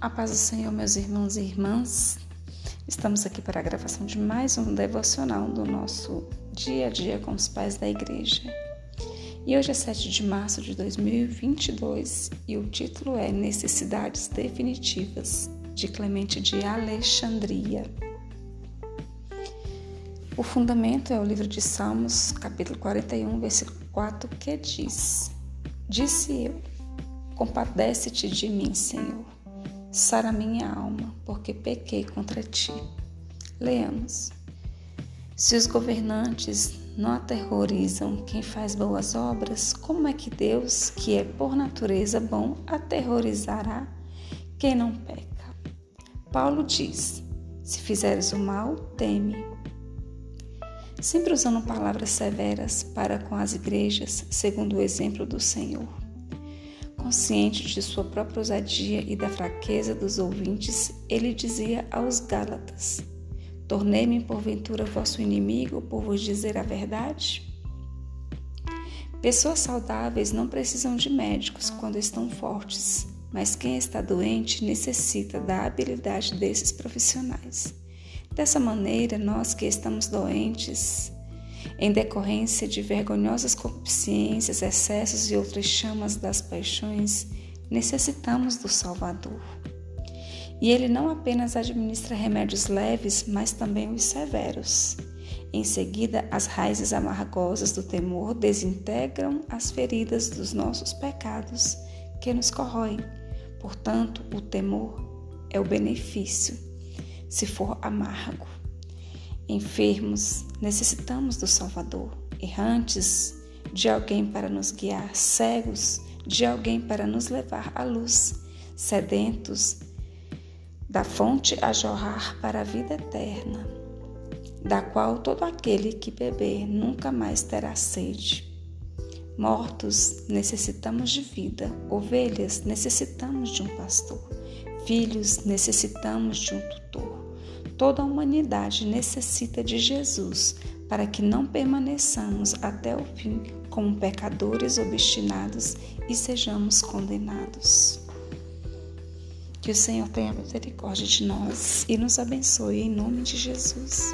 A paz do Senhor, meus irmãos e irmãs. Estamos aqui para a gravação de mais um devocional do nosso dia a dia com os pais da igreja. E hoje é 7 de março de 2022 e o título é Necessidades Definitivas, de Clemente de Alexandria. O fundamento é o livro de Salmos, capítulo 41, versículo 4, que diz: Disse eu, compadece-te de mim, Senhor Sara minha alma, porque pequei contra ti. Leamos. Se os governantes não aterrorizam quem faz boas obras, como é que Deus, que é por natureza bom, aterrorizará quem não peca? Paulo diz: Se fizeres o mal, teme. Sempre usando palavras severas para com as igrejas, segundo o exemplo do Senhor. Consciente de sua própria ousadia e da fraqueza dos ouvintes, ele dizia aos Gálatas: Tornei-me porventura vosso inimigo por vos dizer a verdade? Pessoas saudáveis não precisam de médicos quando estão fortes, mas quem está doente necessita da habilidade desses profissionais. Dessa maneira, nós que estamos doentes, em decorrência de vergonhosas concupiscências, excessos e outras chamas das paixões, necessitamos do Salvador. E ele não apenas administra remédios leves, mas também os severos. Em seguida, as raízes amargosas do temor desintegram as feridas dos nossos pecados que nos corroem. Portanto, o temor é o benefício, se for amargo. Enfermos, necessitamos do Salvador. Errantes, de alguém para nos guiar. Cegos, de alguém para nos levar à luz. Sedentos, da fonte a jorrar para a vida eterna, da qual todo aquele que beber nunca mais terá sede. Mortos, necessitamos de vida. Ovelhas, necessitamos de um pastor. Filhos, necessitamos de um tutor. Toda a humanidade necessita de Jesus para que não permaneçamos até o fim como pecadores obstinados e sejamos condenados. Que o Senhor tenha misericórdia de nós e nos abençoe em nome de Jesus.